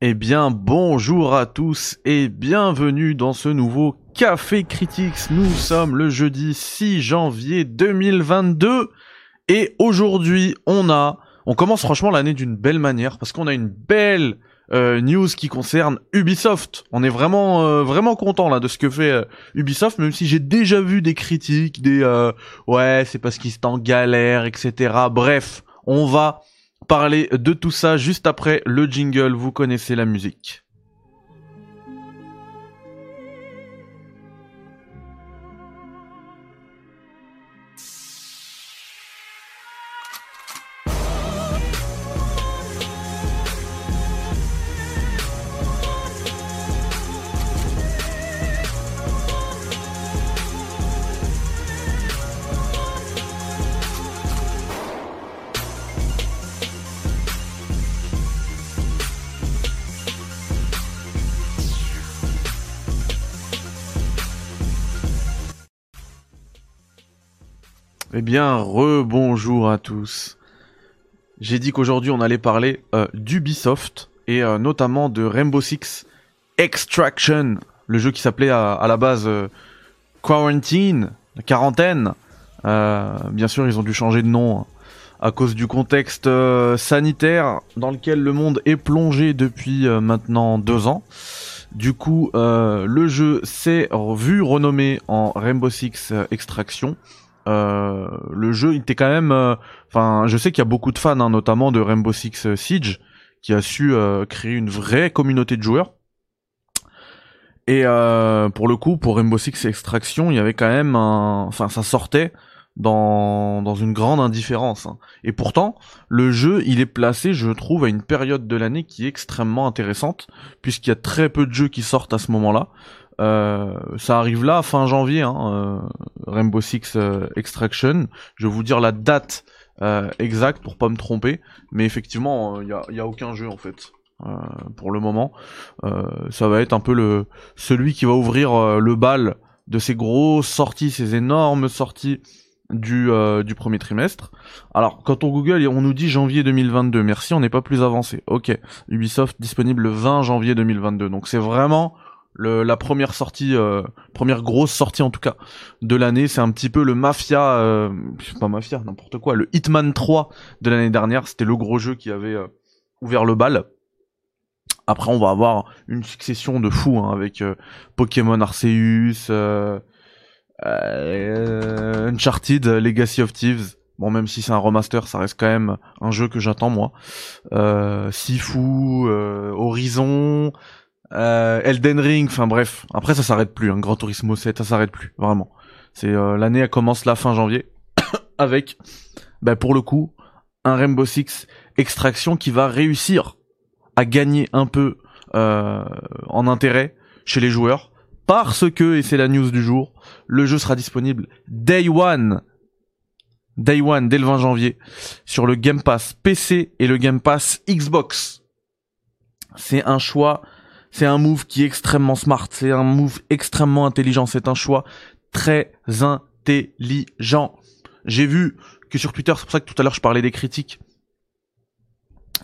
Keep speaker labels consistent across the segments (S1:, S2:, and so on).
S1: Eh bien, bonjour à tous et bienvenue dans ce nouveau Café Critics. Nous sommes le jeudi 6 janvier 2022 et aujourd'hui, on a, on commence franchement l'année d'une belle manière parce qu'on a une belle euh, news qui concerne Ubisoft. On est vraiment euh, vraiment content là de ce que fait euh, Ubisoft, même si j'ai déjà vu des critiques, des ouais c'est parce qu'ils sont en galère, etc. Bref, on va parler de tout ça juste après le jingle. Vous connaissez la musique. Eh bien, rebonjour à tous. J'ai dit qu'aujourd'hui on allait parler euh, d'Ubisoft et euh, notamment de Rainbow Six Extraction, le jeu qui s'appelait à, la base euh, Quarantine, quarantaine. bien sûr, ils ont dû changer de nom hein, à cause du contexte sanitaire dans lequel le monde est plongé depuis maintenant deux ans. Du coup, le jeu s'est vu renommé en Rainbow Six Extraction le jeu il était quand même euh, enfin je sais qu'il y a beaucoup de fans hein, notamment de Rainbow Six euh, Siege qui a su créer une vraie communauté de joueurs et pour le coup pour Rainbow Six Extraction il y avait quand même un enfin ça sortait dans, dans une grande indifférence. Hein. Et pourtant, le jeu, il est placé, je trouve, à une période de l'année qui est extrêmement intéressante, puisqu'il y a très peu de jeux qui sortent à ce moment-là. Euh, ça arrive là fin janvier, hein, euh, Rainbow Six euh, Extraction. Je vais vous dire la date exacte pour pas me tromper, mais effectivement, il y a, y a, aucun jeu en fait. pour le moment, ça va être un peu le celui qui va ouvrir le bal de ces grosses sorties, ces énormes sorties du, du premier trimestre. Alors, quand on Google, on nous dit janvier 2022. Merci, on n'est pas plus avancé. Ok, Ubisoft disponible le 20 janvier 2022. Donc c'est vraiment la première sortie, euh, première grosse sortie en tout cas de l'année, c'est un petit peu le Mafia, euh, pas Mafia, n'importe quoi, le Hitman 3 de l'année dernière. C'était le gros jeu qui avait euh, ouvert le bal. Après, on va avoir une succession de fous hein, avec Pokémon Arceus, Uncharted, Legacy of Thieves. Bon, même si c'est un remaster, ça reste quand même un jeu que j'attends moi. Sifu, Horizon, euh, Elden Ring, enfin bref. Après ça s'arrête plus, un Grand Turismo 7, ça s'arrête plus, vraiment. C'est euh, l'année elle commence la fin janvier avec bah, pour le coup un Rainbow Six Extraction qui va réussir à gagner un peu euh, en intérêt chez les joueurs parce que et c'est la news du jour, le jeu sera disponible day one Day One dès le 20 janvier sur le Game Pass PC et le Game Pass Xbox. C'est un choix c'est un move qui est extrêmement smart, c'est un move extrêmement intelligent, c'est un choix très intelligent. J'ai vu que sur Twitter, c'est pour ça que tout à l'heure je parlais des critiques.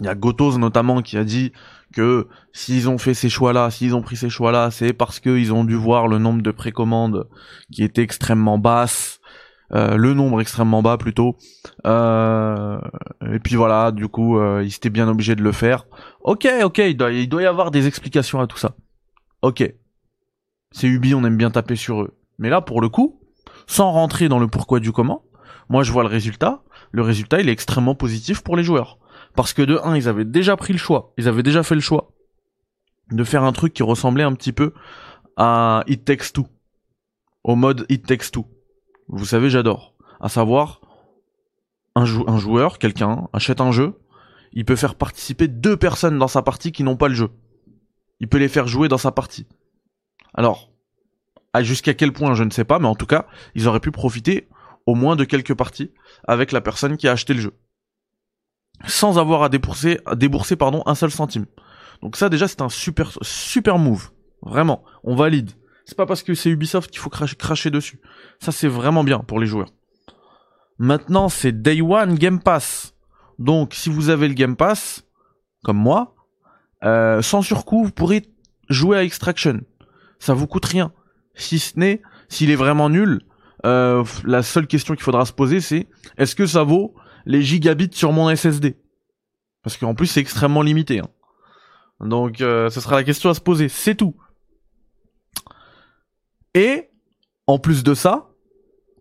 S1: Il y a Gotos notamment qui a dit que s'ils ont fait ces choix-là, s'ils ont pris ces choix-là, c'est parce qu'ils ont dû voir le nombre de précommandes qui était extrêmement basse, euh, le nombre extrêmement bas plutôt. Euh, et puis voilà, du coup, euh, ils étaient bien obligés de le faire. Ok, ok, il doit, y avoir des explications à tout ça. Ok. C'est Ubi, on aime bien taper sur eux. Mais là, pour le coup, sans rentrer dans le pourquoi du comment, moi je vois le résultat. Le résultat, il est extrêmement positif pour les joueurs. Parce que de 1, ils avaient déjà pris le choix, ils avaient déjà fait le choix de faire un truc qui ressemblait un petit peu à It Takes Two. Au mode It Takes Two vous savez, j'adore. À savoir, un, joueur, quelqu'un, achète un jeu, il peut faire participer deux personnes dans sa partie qui n'ont pas le jeu. Il peut les faire jouer dans sa partie. Alors, jusqu'à quel point, je ne sais pas, mais en tout cas, ils auraient pu profiter au moins de quelques parties avec la personne qui a acheté le jeu. Sans avoir à débourser, un seul centime. Donc ça déjà c'est un super super move. Vraiment, on valide. C'est pas parce que c'est Ubisoft qu'il faut cracher, dessus. Ça, c'est vraiment bien pour les joueurs. Maintenant, c'est Day One Game Pass. Donc, si vous avez le Game Pass, comme moi, euh, sans surcoût, vous pourrez jouer à Extraction. Ça vous coûte rien. Si ce n'est, s'il est vraiment nul, euh, la seule question qu'il faudra se poser, c'est est-ce que ça vaut les gigabits sur mon SSD Parce qu'en plus, c'est extrêmement limité. Hein. Donc, euh, ce sera la question à se poser. C'est tout. Et, en plus de ça,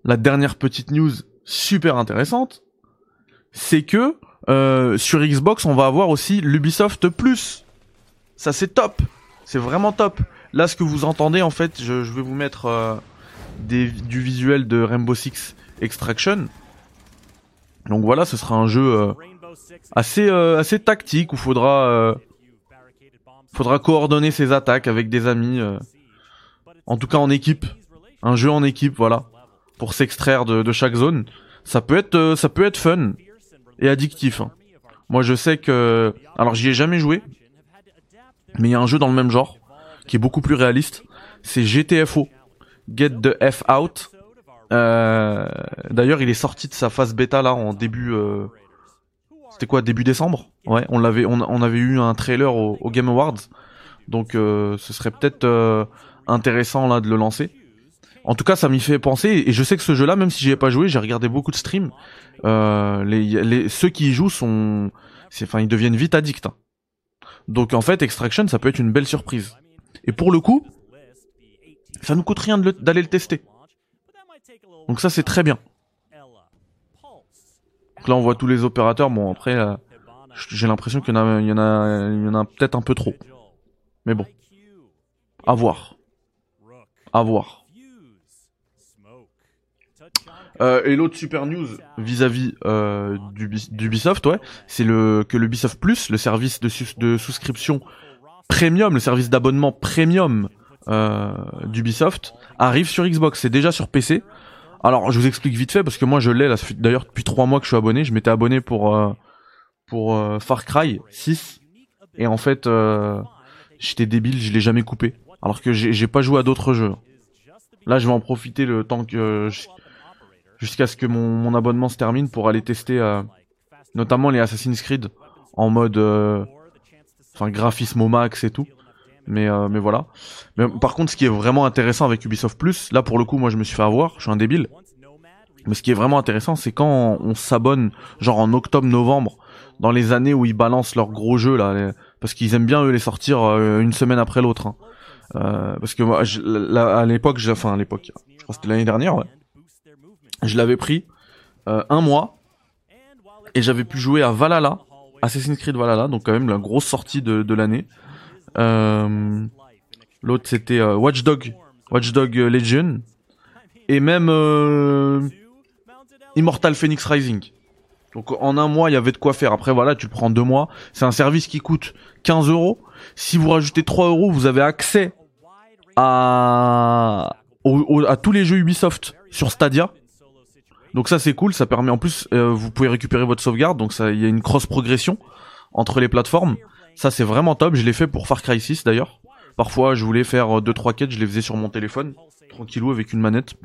S1: la dernière petite news super intéressante, c'est que euh, sur Xbox, on va avoir aussi l'Ubisoft Plus. Ça, c'est top. C'est vraiment top. Là, ce que vous entendez, en fait, je, vais vous mettre euh, des, du visuel de Rainbow Six Extraction. Donc voilà, ce sera un jeu euh, assez assez tactique où faudra faudra coordonner ses attaques avec des amis. En tout cas, en équipe. Un jeu en équipe, voilà, pour s'extraire de, de, chaque zone. Ça peut être ça peut être fun et addictif. Hein. Moi, je sais que, alors j'y ai jamais joué, mais il y a un jeu dans le même genre qui est beaucoup plus réaliste. C'est GTFO, Get the F Out. Euh, D'ailleurs, il est sorti de sa phase bêta là en début. Euh... C'était quoi, début décembre? Ouais, on l'avait, on, avait eu un trailer au, Game Awards, donc euh, ce serait peut-être euh, intéressant là de le lancer. En tout cas, ça m'y fait penser et je sais que ce jeu-là, même si j'y ai pas joué, j'ai regardé beaucoup de streams. Euh, les, les, ceux qui y jouent sont, enfin, ils deviennent vite addicts. Hein. Donc en fait, Extraction, ça peut être une belle surprise. Et pour le coup, ça nous coûte rien d'aller le, tester. Donc ça, c'est très bien. Donc là, on voit tous les opérateurs. Bon, après, euh, j'ai l'impression qu'il y en a, a, y en a peut-être un peu trop. Mais bon, à voir, à voir. Euh, et l'autre super news vis-à-vis euh, d'Ubisoft, ouais, c'est le que l'Ubisoft Plus, le service de, de souscription premium, le service d'abonnement premium euh, d'Ubisoft, arrive sur Xbox. C'est déjà sur PC. Alors, je vous explique vite fait parce que moi je l'ai. D'ailleurs, depuis trois mois que je suis abonné. Je m'étais abonné pour euh, pour euh, Far Cry 6 et en fait, euh, j'étais débile, je l'ai jamais coupé. Alors que j'ai pas joué à d'autres jeux. Là, je vais en profiter le temps que jusqu'à ce que mon, abonnement se termine pour aller tester euh, notamment les Assassin's Creed en mode euh, enfin graphisme au max et tout. Mais euh, voilà. Par contre, ce qui est vraiment intéressant avec Ubisoft Plus, là pour le coup, moi je me suis fait avoir, je suis un débile. Mais ce qui est vraiment intéressant, c'est quand on, s'abonne, genre en octobre-novembre, dans les années où ils balancent leurs gros jeux là, parce qu'ils aiment bien eux les sortir une semaine après l'autre. Hein. Parce que moi, à l'époque, enfin à l'époque, je crois que c'était l'année dernière, ouais je l'avais pris euh, un mois et j'avais pu jouer à Valhalla, Assassin's Creed Valhalla, donc quand même la grosse sortie de, de l'année. Euh, L'autre c'était euh, Watch Dog, Watch Dog Legion et même euh, Immortal Phoenix Rising. Donc en un mois il y avait de quoi faire. Après voilà, tu prends deux mois. C'est un service qui coûte 15 euros. Si vous rajoutez 3 euros, vous avez accès à tous les jeux Ubisoft sur Stadia. Donc ça c'est cool, ça permet en plus euh, vous pouvez récupérer votre sauvegarde, donc ça il y a une cross progression entre les plateformes. Ça c'est vraiment top, je l'ai fait pour Far Cry 6 d'ailleurs. Parfois je voulais faire 2 3 quêtes, je les faisais sur mon téléphone, tranquillou avec une manette.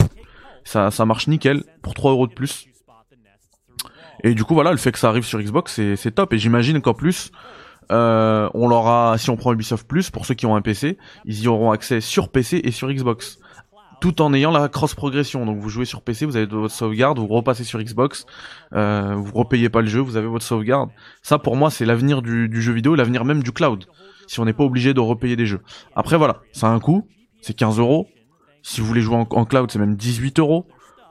S1: Ça ça marche nickel pour 3 euros de plus. Et du coup voilà, le fait que ça arrive sur Xbox c'est top et j'imagine qu'en plus euh, on l'aura si on prend Ubisoft Plus pour ceux qui ont un PC, ils y auront accès sur PC et sur Xbox tout en ayant la cross progression. Donc vous jouez sur PC, vous avez votre sauvegarde, vous repassez sur Xbox, euh, vous repayez pas le jeu, vous avez votre sauvegarde. Ça pour moi c'est l'avenir du, jeu vidéo, l'avenir même du cloud. Si on n'est pas obligé de repayer des jeux. Après voilà, ça a un coût, c'est 15 euros. Si vous voulez jouer en, cloud, c'est même 18 euros.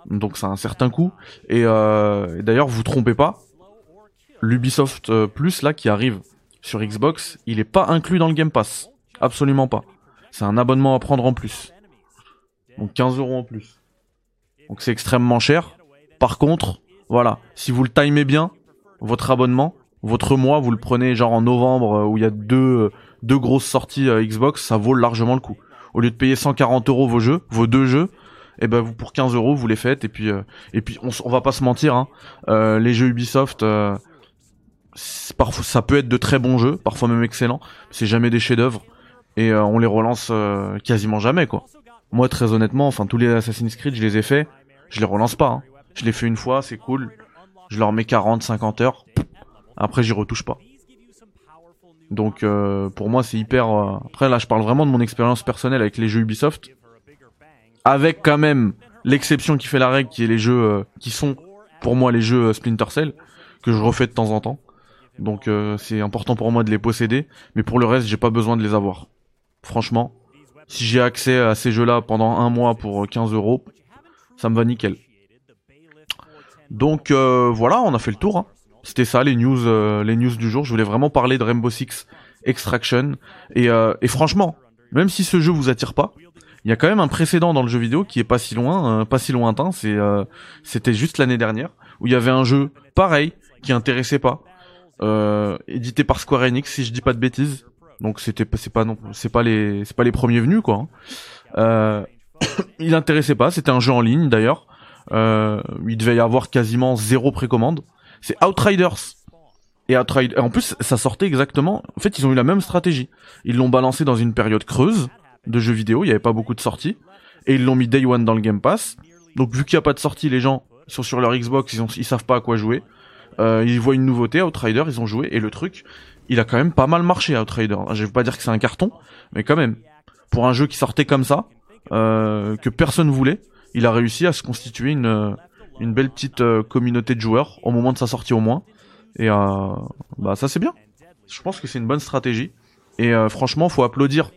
S1: Donc ça a un certain coût. Et, euh, d'ailleurs, vous trompez pas, l'Ubisoft euh, Plus là qui arrive sur Xbox, il est pas inclus dans le Game Pass. Absolument pas. C'est un abonnement à prendre en plus. Donc 15 euros en plus. Donc c'est extrêmement cher. Par contre, voilà, si vous le timez bien, votre abonnement, votre mois, vous le prenez genre en novembre euh, où il y a deux, euh, deux grosses sorties euh, Xbox, ça vaut largement le coup. Au lieu de payer 140 euros vos jeux, vos deux jeux, et eh ben vous pour 15 euros vous les faites et puis et puis on, on va pas se mentir, hein, les jeux Ubisoft, parfois ça peut être de très bons jeux, parfois même excellents, c'est jamais des chefs-d'œuvre et on les relance quasiment jamais quoi. Moi, très honnêtement, enfin, tous les Assassin's Creed, je les ai fait. Je les relance pas. Hein. Je les fais une fois, c'est cool. Je leur mets 40, 50 heures. Après, j'y retouche pas. Donc euh, pour moi c'est hyper... euh, Après là je parle vraiment de mon expérience personnelle avec les jeux Ubisoft. Avec quand même l'exception qui fait la règle qui est les jeux euh, qui sont pour moi les jeux euh, Splinter Cell que je refais de temps en temps. Donc euh, c'est important pour moi de les posséder. Mais pour le reste j'ai pas besoin de les avoir. Franchement, si j'ai accès à ces jeux-là pendant un mois pour euh, 15 euros, ça me va nickel. Donc euh, voilà, on a fait le tour. hein. C'était ça les news, euh, les news du jour. Je voulais vraiment parler de Rainbow Six Extraction. Et, euh, et franchement, même si ce jeu vous attire pas, il y a quand même un précédent dans le jeu vidéo qui est pas si loin, euh, pas si lointain. Euh, c'était juste l'année dernière où il y avait un jeu pareil qui intéressait pas, euh, édité par Square Enix si je dis pas de bêtises. Donc c'était, c'est pas non, c'est pas les, c'est pas les premiers venus quoi. hein. Euh, il intéressait pas. C'était un jeu en ligne d'ailleurs. Euh, il devait y avoir quasiment zéro précommande. C'est Outriders. Et Outriders, en plus, ça sortait exactement. En fait, ils ont eu la même stratégie. Ils l'ont balancé dans une période creuse de jeux vidéo. Il y avait pas beaucoup de sorties. Et ils l'ont mis Day One dans le Game Pass. Donc, vu qu'il n'y a pas de sortie, les gens sont sur leur Xbox, ils, ont, ils savent pas à quoi jouer. Euh, ils voient une nouveauté, Outrider, ils ont joué. Et le truc, il a quand même pas mal marché, Outrider. Je vais pas dire que c'est un carton, mais quand même. Pour un jeu qui sortait comme ça, euh, que personne voulait, il a réussi à se constituer une, euh, une belle petite euh, communauté de joueurs au moment de sa sortie au moins. Et euh, bah ça c'est bien. Je pense que c'est une bonne stratégie. Et franchement, faut applaudir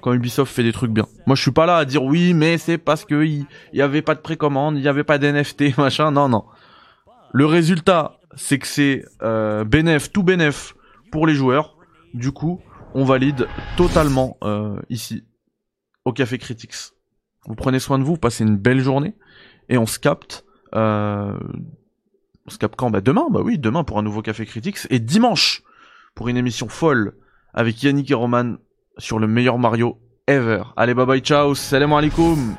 S1: quand Ubisoft fait des trucs bien. Moi, je suis pas là à dire oui, mais c'est parce que il il y avait pas de précommande, il y avait pas d'NFT, machin. Non, non. Le résultat, c'est que c'est euh, bénéf, tout bénéf pour les joueurs. Du coup, on valide totalement euh, ici au Café Critics. Vous prenez soin de vous, passez une belle journée et on se capte. Euh, on se capte quand? Bah demain, bah oui, demain pour un nouveau Café Critics et dimanche pour une émission folle avec Yannick et Roman sur le meilleur Mario ever. Allez, bye bye, ciao, salam alaikum